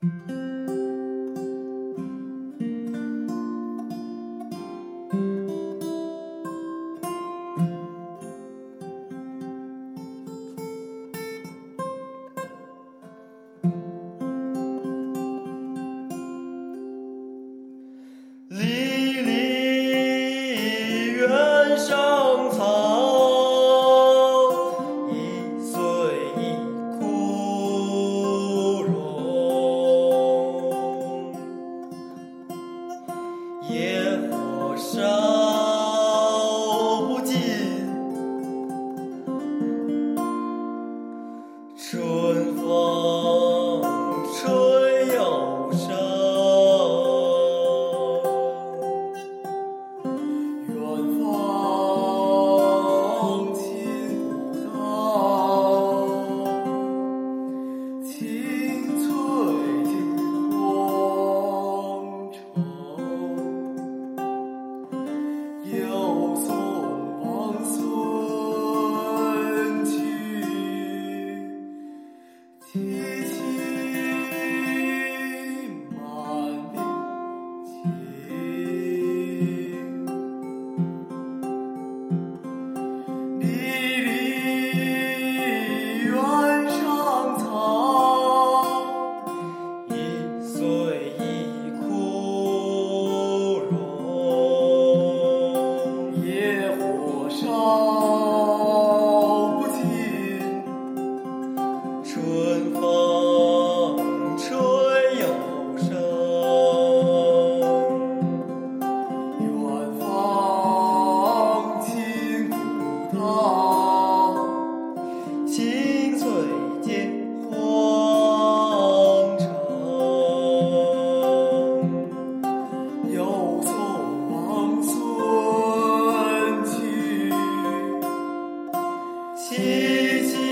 Música strong. 春风吹又生远芳侵古道翠接荒城又送王孙去萋萋